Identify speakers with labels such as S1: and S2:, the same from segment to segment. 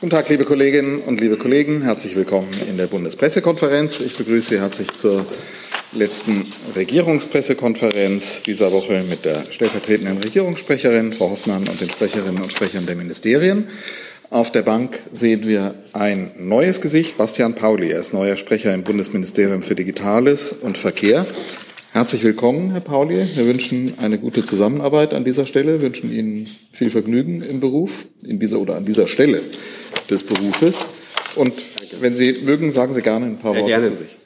S1: Guten Tag, liebe Kolleginnen und liebe Kollegen. Herzlich willkommen in der Bundespressekonferenz. Ich begrüße Sie herzlich zur letzten Regierungspressekonferenz dieser Woche mit der stellvertretenden Regierungssprecherin, Frau Hoffmann, und den Sprecherinnen und Sprechern der Ministerien. Auf der Bank sehen wir ein neues Gesicht, Bastian Pauli. Er ist neuer Sprecher im Bundesministerium für Digitales und Verkehr. Herzlich willkommen, Herr Pauli. Wir wünschen eine gute Zusammenarbeit an dieser Stelle, wünschen Ihnen viel Vergnügen im Beruf, in dieser oder an dieser Stelle des Berufes. Und wenn Sie mögen, sagen Sie gerne ein paar
S2: Sehr
S1: Worte
S2: gerne.
S1: zu sich.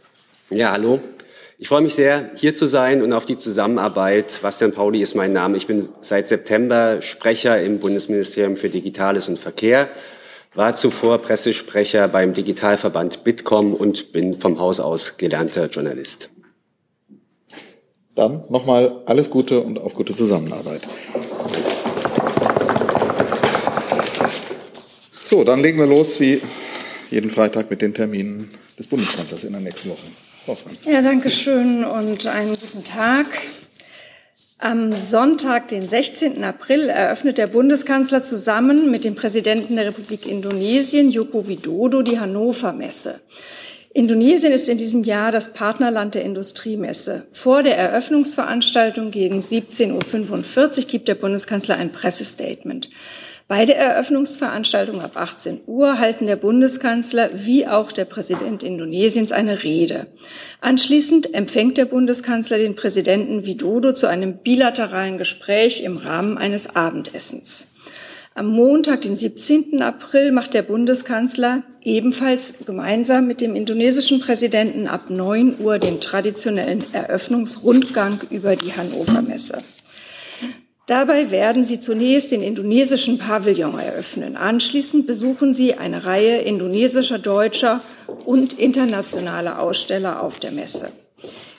S2: Ja, hallo. Ich freue mich sehr, hier zu sein und auf die Zusammenarbeit. Bastian Pauli ist mein Name. Ich bin seit September Sprecher im Bundesministerium für Digitales und Verkehr, war zuvor Pressesprecher beim Digitalverband Bitkom und bin vom Haus aus gelernter Journalist.
S1: Dann nochmal alles Gute und auf gute Zusammenarbeit. So, dann legen wir los wie jeden Freitag mit den Terminen des Bundeskanzlers in der nächsten Woche. Hoffmann.
S3: Ja, danke schön und einen guten Tag. Am Sonntag, den 16. April, eröffnet der Bundeskanzler zusammen mit dem Präsidenten der Republik Indonesien, Joko Widodo, die Hannover Messe. Indonesien ist in diesem Jahr das Partnerland der Industriemesse. Vor der Eröffnungsveranstaltung gegen 17.45 Uhr gibt der Bundeskanzler ein Pressestatement. Bei der Eröffnungsveranstaltung ab 18 Uhr halten der Bundeskanzler wie auch der Präsident Indonesiens eine Rede. Anschließend empfängt der Bundeskanzler den Präsidenten Widodo zu einem bilateralen Gespräch im Rahmen eines Abendessens. Am Montag, den 17. April, macht der Bundeskanzler ebenfalls gemeinsam mit dem indonesischen Präsidenten ab 9 Uhr den traditionellen Eröffnungsrundgang über die Hannover Messe. Dabei werden Sie zunächst den indonesischen Pavillon eröffnen. Anschließend besuchen Sie eine Reihe indonesischer, deutscher und internationaler Aussteller auf der Messe.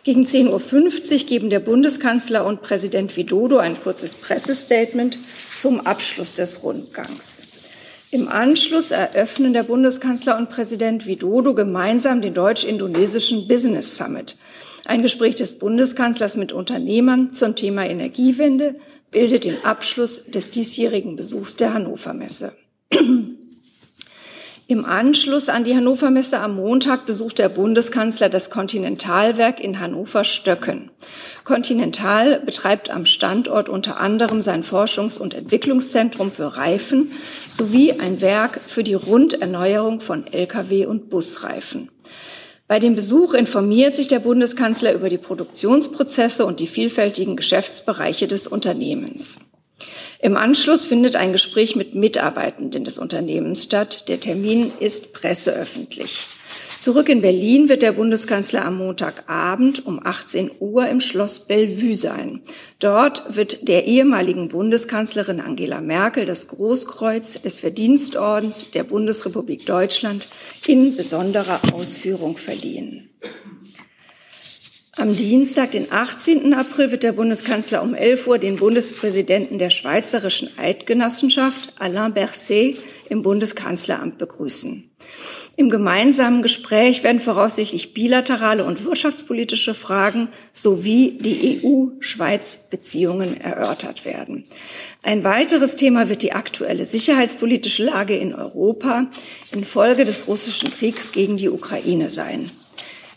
S3: Gegen 10.50 Uhr geben der Bundeskanzler und Präsident Widodo ein kurzes Pressestatement zum Abschluss des Rundgangs. Im Anschluss eröffnen der Bundeskanzler und Präsident Widodo gemeinsam den deutsch-indonesischen Business Summit. Ein Gespräch des Bundeskanzlers mit Unternehmern zum Thema Energiewende bildet den Abschluss des diesjährigen Besuchs der Hannover Messe. Im Anschluss an die Hannover Messe am Montag besucht der Bundeskanzler das Kontinentalwerk in Hannover-Stöcken. Continental betreibt am Standort unter anderem sein Forschungs- und Entwicklungszentrum für Reifen sowie ein Werk für die Runderneuerung von Lkw- und Busreifen. Bei dem Besuch informiert sich der Bundeskanzler über die Produktionsprozesse und die vielfältigen Geschäftsbereiche des Unternehmens. Im Anschluss findet ein Gespräch mit Mitarbeitenden des Unternehmens statt. Der Termin ist presseöffentlich. Zurück in Berlin wird der Bundeskanzler am Montagabend um 18 Uhr im Schloss Bellevue sein. Dort wird der ehemaligen Bundeskanzlerin Angela Merkel das Großkreuz des Verdienstordens der Bundesrepublik Deutschland in besonderer Ausführung verliehen. Am Dienstag, den 18. April, wird der Bundeskanzler um 11 Uhr den Bundespräsidenten der Schweizerischen Eidgenossenschaft, Alain Berset, im Bundeskanzleramt begrüßen. Im gemeinsamen Gespräch werden voraussichtlich bilaterale und wirtschaftspolitische Fragen sowie die EU-Schweiz-Beziehungen erörtert werden. Ein weiteres Thema wird die aktuelle sicherheitspolitische Lage in Europa infolge des russischen Kriegs gegen die Ukraine sein.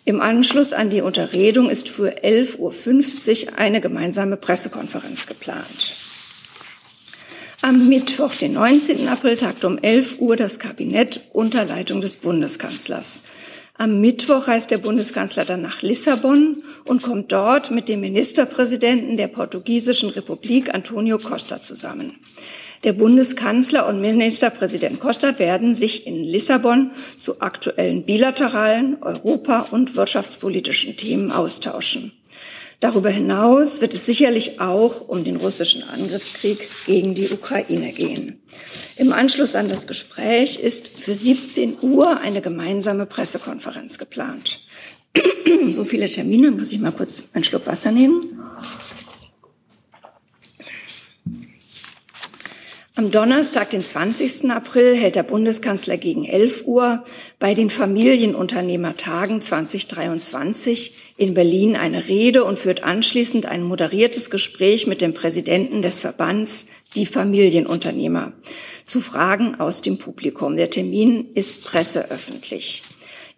S3: Im Anschluss an die Unterredung ist für 11.50 Uhr eine gemeinsame Pressekonferenz geplant. Am Mittwoch, den 19. April, tagt um 11 Uhr das Kabinett unter Leitung des Bundeskanzlers. Am Mittwoch reist der Bundeskanzler dann nach Lissabon und kommt dort mit dem Ministerpräsidenten der portugiesischen Republik, Antonio Costa, zusammen. Der Bundeskanzler und Ministerpräsident Costa werden sich in Lissabon zu aktuellen bilateralen, europa- und wirtschaftspolitischen Themen austauschen. Darüber hinaus wird es sicherlich auch um den russischen Angriffskrieg gegen die Ukraine gehen. Im Anschluss an das Gespräch ist für 17 Uhr eine gemeinsame Pressekonferenz geplant. So viele Termine, muss ich mal kurz einen Schluck Wasser nehmen. Am Donnerstag, den 20. April, hält der Bundeskanzler gegen 11 Uhr bei den Familienunternehmertagen 2023 in Berlin eine Rede und führt anschließend ein moderiertes Gespräch mit dem Präsidenten des Verbands Die Familienunternehmer zu Fragen aus dem Publikum. Der Termin ist presseöffentlich.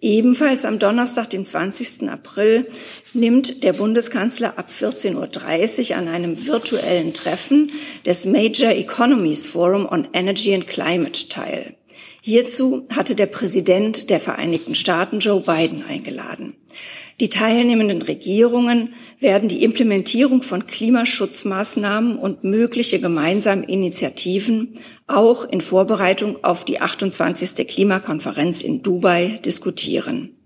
S3: Ebenfalls am Donnerstag, den 20. April, nimmt der Bundeskanzler ab 14.30 Uhr an einem virtuellen Treffen des Major Economies Forum on Energy and Climate teil. Hierzu hatte der Präsident der Vereinigten Staaten Joe Biden eingeladen. Die teilnehmenden Regierungen werden die Implementierung von Klimaschutzmaßnahmen und mögliche gemeinsame Initiativen auch in Vorbereitung auf die 28. Klimakonferenz in Dubai diskutieren.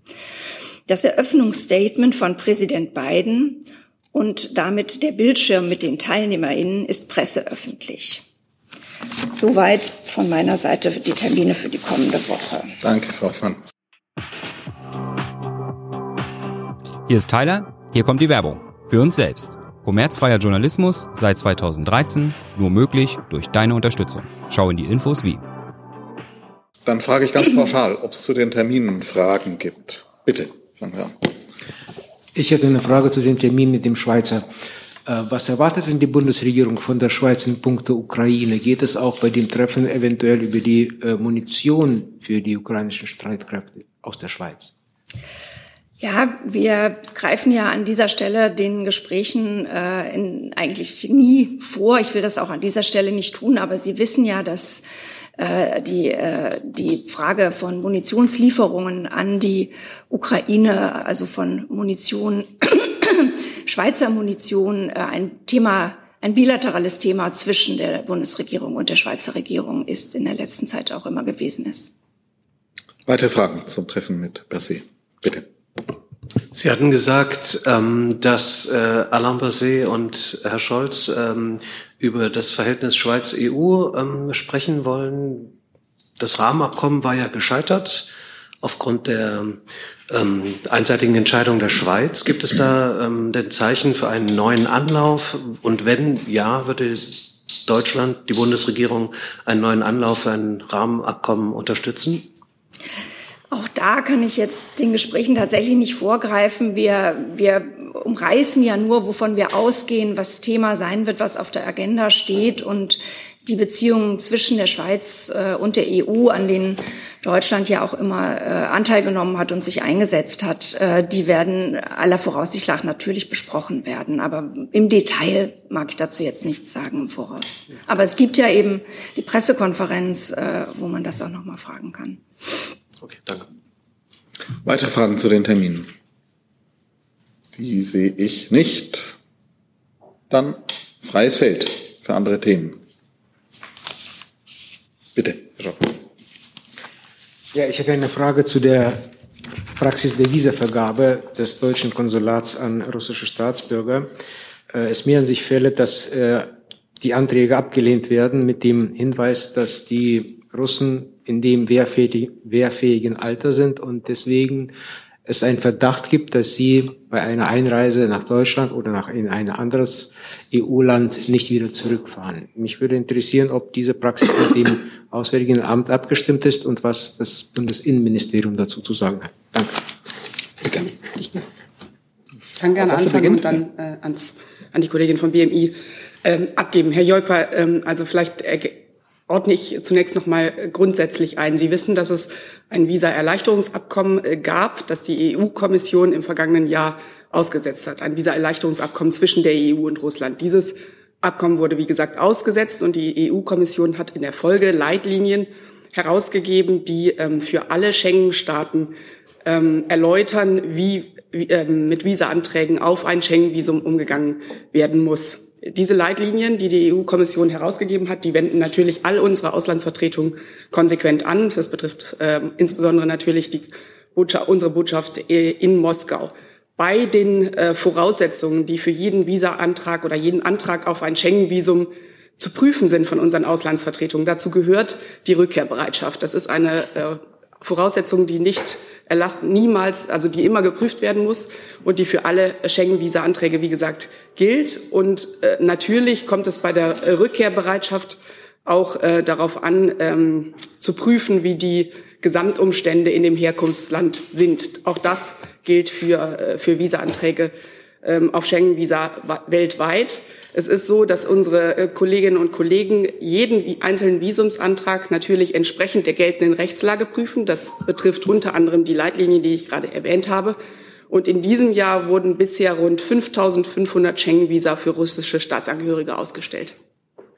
S3: Das Eröffnungsstatement von Präsident Biden und damit der Bildschirm mit den Teilnehmerinnen ist presseöffentlich. Soweit von meiner Seite die Termine für die kommende Woche.
S1: Danke, Frau Pfann.
S4: Hier ist Tyler, hier kommt die Werbung. Für uns selbst. Kommerzfreier Journalismus seit 2013, nur möglich durch deine Unterstützung. Schau in die Infos wie.
S1: Dann frage ich ganz pauschal, ob es zu den Terminen Fragen gibt. Bitte, fangen wir an.
S5: Ich hätte eine Frage zu dem Termin mit dem Schweizer. Äh, was erwartet denn die Bundesregierung von der Schweiz in puncto Ukraine? Geht es auch bei dem Treffen eventuell über die äh, Munition für die ukrainischen Streitkräfte aus der Schweiz?
S3: Ja, wir greifen ja an dieser Stelle den Gesprächen äh, in, eigentlich nie vor. Ich will das auch an dieser Stelle nicht tun, aber Sie wissen ja, dass äh, die, äh, die Frage von Munitionslieferungen an die Ukraine, also von Munition, Schweizer Munition, äh, ein Thema ein bilaterales Thema zwischen der Bundesregierung und der Schweizer Regierung ist in der letzten Zeit auch immer gewesen ist.
S1: Weitere Fragen zum Treffen mit Berset? Bitte.
S6: Sie hatten gesagt, ähm, dass äh, Alain Berset und Herr Scholz ähm, über das Verhältnis Schweiz-EU ähm, sprechen wollen. Das Rahmenabkommen war ja gescheitert aufgrund der ähm, einseitigen Entscheidung der Schweiz. Gibt es da ähm, denn Zeichen für einen neuen Anlauf? Und wenn ja, würde Deutschland, die Bundesregierung, einen neuen Anlauf für ein Rahmenabkommen unterstützen?
S3: Auch da kann ich jetzt den Gesprächen tatsächlich nicht vorgreifen. Wir, wir umreißen ja nur, wovon wir ausgehen, was Thema sein wird, was auf der Agenda steht und die Beziehungen zwischen der Schweiz äh, und der EU, an denen Deutschland ja auch immer äh, Anteil genommen hat und sich eingesetzt hat, äh, die werden aller Voraussicht nach natürlich besprochen werden. Aber im Detail mag ich dazu jetzt nichts sagen im Voraus. Aber es gibt ja eben die Pressekonferenz, äh, wo man das auch noch mal fragen kann.
S1: Okay, danke. Weitere Fragen zu den Terminen? Die sehe ich nicht. Dann freies Feld für andere Themen. Bitte, Herr
S5: Ja, ich hätte eine Frage zu der Praxis der Visavergabe des deutschen Konsulats an russische Staatsbürger. Äh, es mehren sich Fälle, dass äh, die Anträge abgelehnt werden mit dem Hinweis, dass die Russen in dem wehrfähigen Alter sind und deswegen es einen Verdacht gibt, dass sie bei einer Einreise nach Deutschland oder nach in ein anderes EU-Land nicht wieder zurückfahren. Mich würde interessieren, ob diese Praxis mit dem Auswärtigen Amt abgestimmt ist und was das Bundesinnenministerium dazu zu sagen hat. Danke.
S7: Bitte. Ich kann gerne anfangen und dann äh, ans, an die Kollegin von BMI ähm, abgeben. Herr Jolkwa, ähm, also vielleicht ordne ich zunächst noch mal grundsätzlich ein. Sie wissen, dass es ein Visa-Erleichterungsabkommen äh, gab, das die EU-Kommission im vergangenen Jahr ausgesetzt hat. Ein Visa-Erleichterungsabkommen zwischen der EU und Russland. Dieses Abkommen wurde, wie gesagt, ausgesetzt und die EU-Kommission hat in der Folge Leitlinien herausgegeben, die ähm, für alle Schengen-Staaten ähm, erläutern, wie, wie ähm, mit Visa-Anträgen auf ein Schengen-Visum umgegangen werden muss. Diese Leitlinien, die die EU-Kommission herausgegeben hat, die wenden natürlich all unsere Auslandsvertretungen konsequent an. Das betrifft äh, insbesondere natürlich die Botschaft, unsere Botschaft äh, in Moskau. Bei den äh, Voraussetzungen, die für jeden Visa-Antrag oder jeden Antrag auf ein Schengen-Visum zu prüfen sind von unseren Auslandsvertretungen. Dazu gehört die Rückkehrbereitschaft. Das ist eine äh, Voraussetzung, die nicht erlassen, niemals, also die immer geprüft werden muss und die für alle Schengen-Visa-Anträge, wie gesagt, gilt. Und äh, natürlich kommt es bei der Rückkehrbereitschaft auch äh, darauf an, ähm, zu prüfen, wie die Gesamtumstände in dem Herkunftsland sind. Auch das gilt für, äh, für Visa-Anträge ähm, auf Schengen-Visa weltweit. Es ist so, dass unsere äh, Kolleginnen und Kollegen jeden einzelnen Visumsantrag natürlich entsprechend der geltenden Rechtslage prüfen. Das betrifft unter anderem die Leitlinien, die ich gerade erwähnt habe. Und in diesem Jahr wurden bisher rund 5.500 Schengen-Visa für russische Staatsangehörige ausgestellt.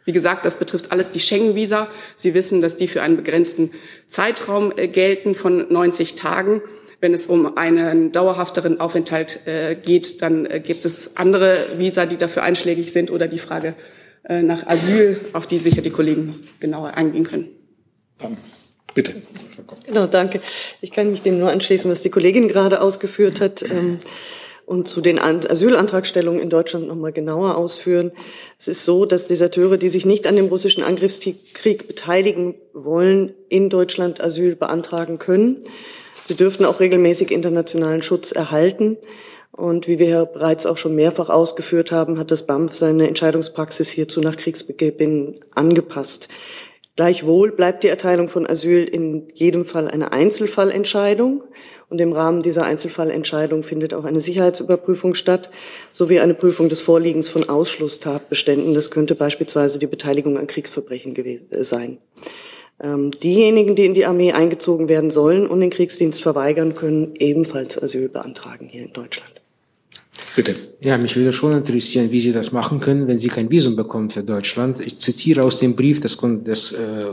S7: Wie gesagt, das betrifft alles die Schengen-Visa. Sie wissen, dass die für einen begrenzten Zeitraum äh, gelten von 90 Tagen. Wenn es um einen dauerhafteren Aufenthalt äh, geht, dann äh, gibt es andere Visa, die dafür einschlägig sind oder die Frage äh, nach Asyl, auf die sicher die Kollegen genauer eingehen können.
S1: Dann bitte.
S8: Genau, danke. Ich kann mich dem nur anschließen, was die Kollegin gerade ausgeführt hat. Ähm, und zu den Asylantragstellungen in Deutschland noch mal genauer ausführen. Es ist so, dass Deserteure, die sich nicht an dem russischen Angriffskrieg beteiligen wollen, in Deutschland Asyl beantragen können. Sie dürften auch regelmäßig internationalen Schutz erhalten. Und wie wir ja bereits auch schon mehrfach ausgeführt haben, hat das BAMF seine Entscheidungspraxis hierzu nach Kriegsbeginn angepasst. Gleichwohl bleibt die Erteilung von Asyl in jedem Fall eine Einzelfallentscheidung. Und im Rahmen dieser Einzelfallentscheidung findet auch eine Sicherheitsüberprüfung statt, sowie eine Prüfung des Vorliegens von Ausschlusstatbeständen. Das könnte beispielsweise die Beteiligung an Kriegsverbrechen sein. Ähm, diejenigen, die in die Armee eingezogen werden sollen und den Kriegsdienst verweigern, können ebenfalls Asyl beantragen hier in Deutschland.
S5: Bitte. Ja, mich würde schon interessieren, wie Sie das machen können, wenn Sie kein Visum bekommen für Deutschland. Ich zitiere aus dem Brief des, des, äh,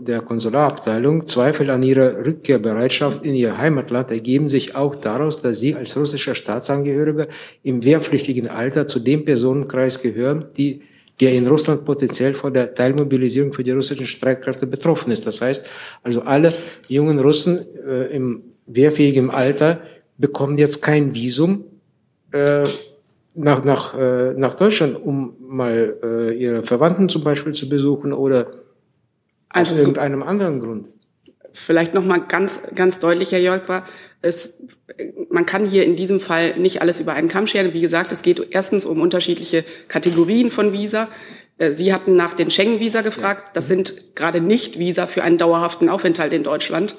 S5: der Konsularabteilung. Zweifel an Ihrer Rückkehrbereitschaft in Ihr Heimatland ergeben sich auch daraus, dass Sie als russischer Staatsangehöriger im wehrpflichtigen Alter zu dem Personenkreis gehören, die der in Russland potenziell von der Teilmobilisierung für die russischen Streitkräfte betroffen ist. Das heißt, also alle jungen Russen äh, im wehrfähigen Alter bekommen jetzt kein Visum äh, nach, nach, äh, nach Deutschland, um mal äh, ihre Verwandten zum Beispiel zu besuchen oder also aus irgendeinem anderen Grund?
S7: Vielleicht noch mal ganz, ganz deutlich, Herr Jörg, war, es, man kann hier in diesem Fall nicht alles über einen Kamm scheren. Wie gesagt, es geht erstens um unterschiedliche Kategorien von Visa. Äh, Sie hatten nach den Schengen-Visa gefragt. Das sind gerade nicht Visa für einen dauerhaften Aufenthalt in Deutschland.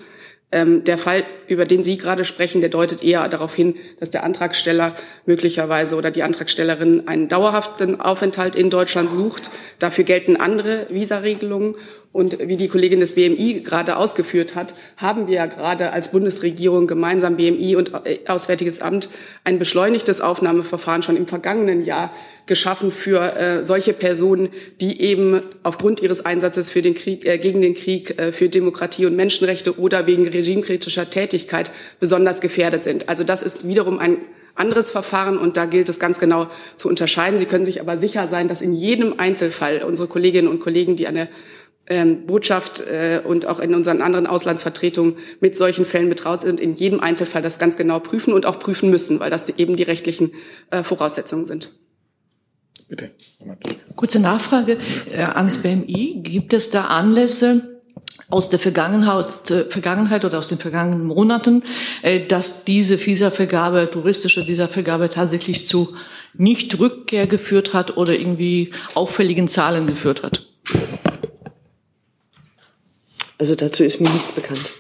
S7: Ähm, der Fall, über den Sie gerade sprechen, der deutet eher darauf hin, dass der Antragsteller möglicherweise oder die Antragstellerin einen dauerhaften Aufenthalt in Deutschland sucht. Dafür gelten andere Visaregelungen. Und wie die Kollegin des BMI gerade ausgeführt hat, haben wir ja gerade als Bundesregierung gemeinsam BMI und Auswärtiges Amt ein beschleunigtes Aufnahmeverfahren schon im vergangenen Jahr geschaffen für äh, solche Personen, die eben aufgrund ihres Einsatzes für den Krieg, äh, gegen den Krieg, äh, für Demokratie und Menschenrechte oder wegen regimekritischer Tätigkeit besonders gefährdet sind. Also das ist wiederum ein anderes Verfahren und da gilt es ganz genau zu unterscheiden. Sie können sich aber sicher sein, dass in jedem Einzelfall unsere Kolleginnen und Kollegen, die an der ähm, Botschaft äh, und auch in unseren anderen Auslandsvertretungen mit solchen Fällen betraut sind, in jedem Einzelfall das ganz genau prüfen und auch prüfen müssen, weil das eben die rechtlichen äh, Voraussetzungen sind.
S9: Bitte. Kurze Nachfrage äh, ans BMI. Gibt es da Anlässe aus der Vergangenheit, äh, Vergangenheit oder aus den vergangenen Monaten, äh, dass diese Visavergabe, touristische Visavergabe tatsächlich zu Nicht-Rückkehr geführt hat oder irgendwie auffälligen Zahlen geführt hat?
S8: Also dazu ist mir nichts bekannt.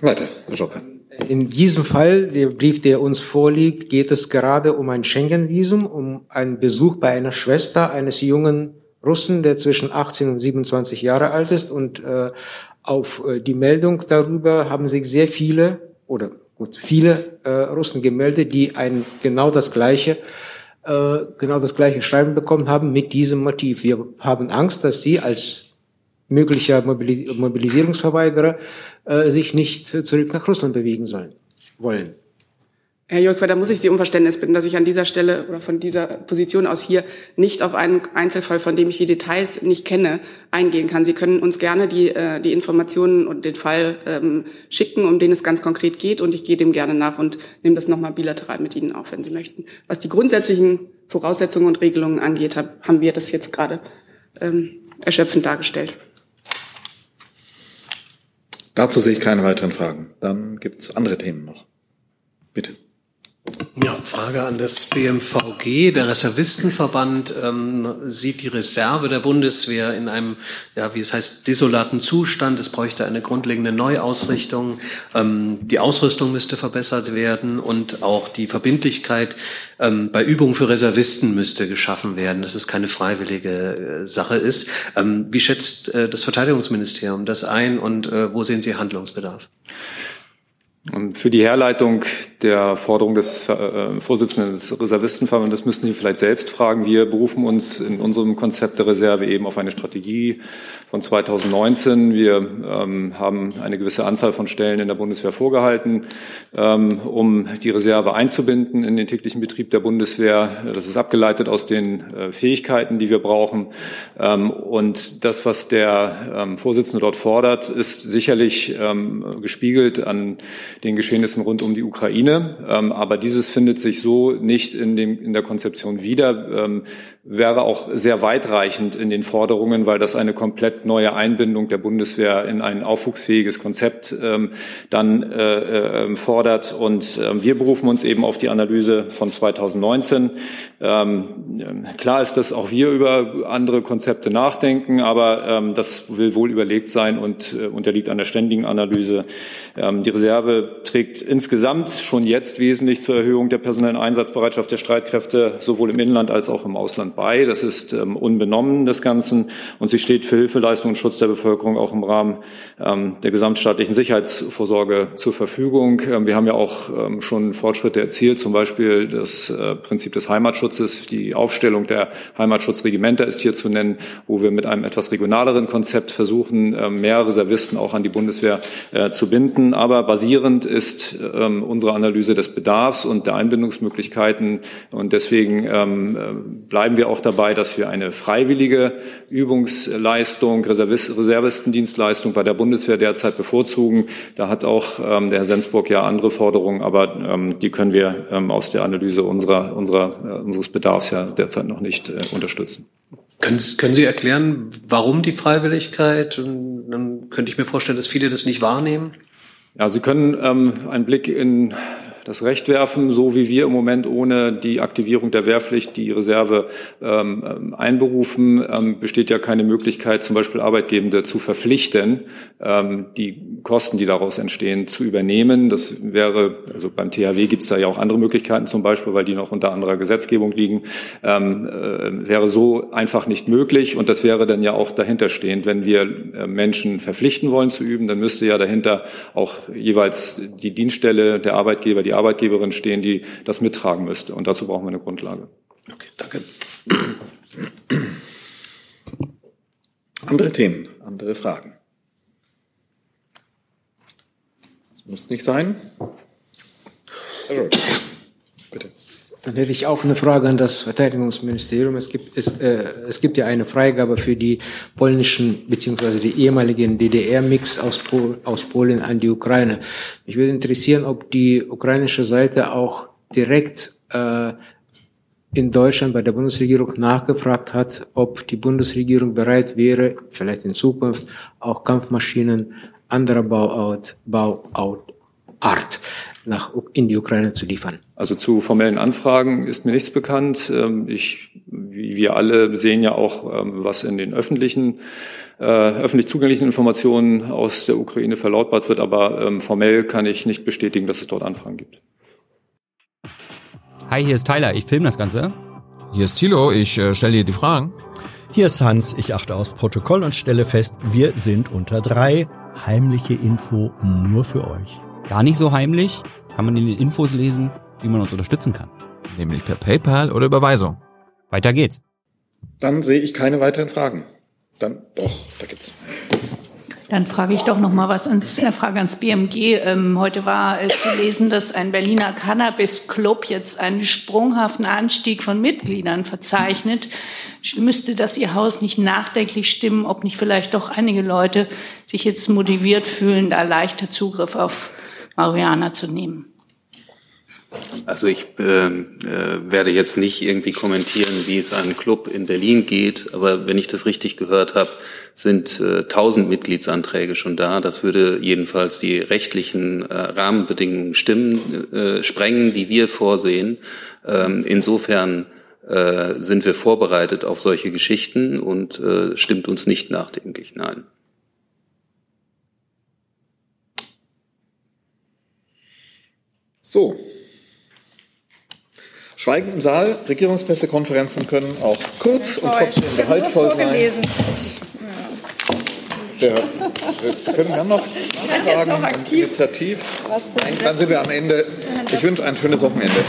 S5: Weiter, Herr Joker. In diesem Fall, der Brief, der uns vorliegt, geht es gerade um ein Schengen-Visum, um einen Besuch bei einer Schwester eines jungen Russen, der zwischen 18 und 27 Jahre alt ist. Und äh, auf äh, die Meldung darüber haben sich sehr viele oder gut viele äh, Russen gemeldet, die ein genau das gleiche äh, genau das gleiche Schreiben bekommen haben mit diesem Motiv. Wir haben Angst, dass sie als möglicher Mobilisierungsverweigerer äh, sich nicht zurück nach Russland bewegen sollen, wollen.
S7: Herr Jörg, da muss ich Sie um Verständnis bitten, dass ich an dieser Stelle oder von dieser Position aus hier nicht auf einen Einzelfall, von dem ich die Details nicht kenne, eingehen kann. Sie können uns gerne die, äh, die Informationen und den Fall ähm, schicken, um den es ganz konkret geht, und ich gehe dem gerne nach und nehme das nochmal bilateral mit Ihnen auf, wenn Sie möchten. Was die grundsätzlichen Voraussetzungen und Regelungen angeht, haben wir das jetzt gerade ähm, erschöpfend dargestellt.
S1: Dazu sehe ich keine weiteren Fragen. Dann gibt es andere Themen noch. Bitte.
S6: Ja, Frage an das BMVG. Der Reservistenverband ähm, sieht die Reserve der Bundeswehr in einem, ja, wie es heißt, desolaten Zustand. Es bräuchte eine grundlegende Neuausrichtung. Ähm, die Ausrüstung müsste verbessert werden und auch die Verbindlichkeit ähm, bei Übungen für Reservisten müsste geschaffen werden, dass es keine freiwillige äh, Sache ist. Ähm, wie schätzt äh, das Verteidigungsministerium das ein und äh, wo sehen Sie Handlungsbedarf?
S10: Für die Herleitung der Forderung des äh, Vorsitzenden des Reservistenverbandes müssen Sie vielleicht selbst fragen. Wir berufen uns in unserem Konzept der Reserve eben auf eine Strategie von 2019. Wir ähm, haben eine gewisse Anzahl von Stellen in der Bundeswehr vorgehalten, ähm, um die Reserve einzubinden in den täglichen Betrieb der Bundeswehr. Das ist abgeleitet aus den äh, Fähigkeiten, die wir brauchen. Ähm, und das, was der ähm, Vorsitzende dort fordert, ist sicherlich ähm, gespiegelt an den Geschehnissen rund um die Ukraine. Ähm, aber dieses findet sich so nicht in, dem, in der Konzeption wieder wäre auch sehr weitreichend in den Forderungen, weil das eine komplett neue Einbindung der Bundeswehr in ein aufwuchsfähiges Konzept ähm, dann äh, äh, fordert. Und äh, wir berufen uns eben auf die Analyse von 2019. Ähm, klar ist, dass auch wir über andere Konzepte nachdenken, aber ähm, das will wohl überlegt sein und äh, unterliegt einer ständigen Analyse. Ähm, die Reserve trägt insgesamt schon jetzt wesentlich zur Erhöhung der personellen Einsatzbereitschaft der Streitkräfte sowohl im Inland als auch im Ausland bei. Das ist ähm, unbenommen des Ganzen und sie steht für Hilfeleistung und Schutz der Bevölkerung auch im Rahmen ähm, der gesamtstaatlichen Sicherheitsvorsorge zur Verfügung. Ähm, wir haben ja auch ähm, schon Fortschritte erzielt, zum Beispiel das äh, Prinzip des Heimatschutzes. Die Aufstellung der Heimatschutzregimenter ist hier zu nennen, wo wir mit einem etwas regionaleren Konzept versuchen, äh, mehr Reservisten auch an die Bundeswehr äh, zu binden. Aber basierend ist ähm, unsere Analyse des Bedarfs und der Einbindungsmöglichkeiten und deswegen ähm, äh, bleiben wir auch dabei, dass wir eine freiwillige Übungsleistung, Reservistendienstleistung bei der Bundeswehr derzeit bevorzugen. Da hat auch ähm, der Herr Sensburg ja andere Forderungen, aber ähm, die können wir ähm, aus der Analyse unserer, unserer, äh, unseres Bedarfs ja derzeit noch nicht äh, unterstützen.
S6: Können, können Sie erklären, warum die Freiwilligkeit? Und dann könnte ich mir vorstellen, dass viele das nicht wahrnehmen.
S10: Ja, Sie können ähm, einen Blick in das Recht werfen, so wie wir im Moment ohne die Aktivierung der Wehrpflicht die Reserve ähm, ähm, einberufen, ähm, besteht ja keine Möglichkeit, zum Beispiel Arbeitgebende zu verpflichten, ähm, die Kosten, die daraus entstehen, zu übernehmen. Das wäre, also beim THW gibt es da ja auch andere Möglichkeiten, zum Beispiel, weil die noch unter anderer Gesetzgebung liegen, ähm, äh, wäre so einfach nicht möglich. Und das wäre dann ja auch dahinterstehend, wenn wir äh, Menschen verpflichten wollen zu üben, dann müsste ja dahinter auch jeweils die Dienststelle, der Arbeitgeber, die Arbeitgeberin stehen, die das mittragen müsste. Und dazu brauchen wir eine Grundlage.
S1: Okay, danke. Andere Themen, andere Fragen. Das muss nicht sein.
S5: Also, bitte. Dann hätte ich auch eine Frage an das Verteidigungsministerium. Es gibt, es, äh, es gibt ja eine Freigabe für die polnischen beziehungsweise die ehemaligen DDR-Mix aus, Pol aus Polen an die Ukraine. Mich würde interessieren, ob die ukrainische Seite auch direkt äh, in Deutschland bei der Bundesregierung nachgefragt hat, ob die Bundesregierung bereit wäre, vielleicht in Zukunft auch Kampfmaschinen anderer Bauart, Bauart nach, in die Ukraine zu liefern.
S10: Also zu formellen Anfragen ist mir nichts bekannt. Ähm, ich, wie wir alle sehen ja auch, ähm, was in den öffentlichen, äh, öffentlich zugänglichen Informationen aus der Ukraine verlautbart wird, aber ähm, formell kann ich nicht bestätigen, dass es dort Anfragen gibt.
S4: Hi, hier ist Tyler, ich filme das Ganze.
S11: Hier ist Thilo, ich äh, stelle dir die Fragen.
S12: Hier ist Hans, ich achte aufs Protokoll und stelle fest, wir sind unter drei. Heimliche Info nur für euch.
S4: Gar nicht so heimlich, kann man in den Infos lesen wie man uns unterstützen kann.
S11: Nämlich per PayPal oder Überweisung.
S4: Weiter geht's.
S1: Dann sehe ich keine weiteren Fragen. Dann doch, da gibt's.
S13: Dann frage ich doch noch mal was ans äh, Frage ans BMG. Ähm, heute war äh, zu lesen, dass ein Berliner Cannabis Club jetzt einen sprunghaften Anstieg von Mitgliedern verzeichnet. Müsste das Ihr Haus nicht nachdenklich stimmen, ob nicht vielleicht doch einige Leute sich jetzt motiviert fühlen, da leichter Zugriff auf Marihuana zu nehmen?
S14: Also ich äh, äh, werde jetzt nicht irgendwie kommentieren, wie es einem Club in Berlin geht, aber wenn ich das richtig gehört habe, sind äh, 1000 Mitgliedsanträge schon da. Das würde jedenfalls die rechtlichen äh, Rahmenbedingungen stimmen, äh, sprengen, die wir vorsehen. Ähm, insofern äh, sind wir vorbereitet auf solche Geschichten und äh, stimmt uns nicht nachdenklich. Nein.
S1: So, Schweigen im Saal. Regierungspressekonferenzen können auch kurz und trotzdem gehaltvoll sein. Ja, wir können dann noch nachfragen und initiativ. Dann sind wir am Ende. Ich wünsche ein schönes Wochenende.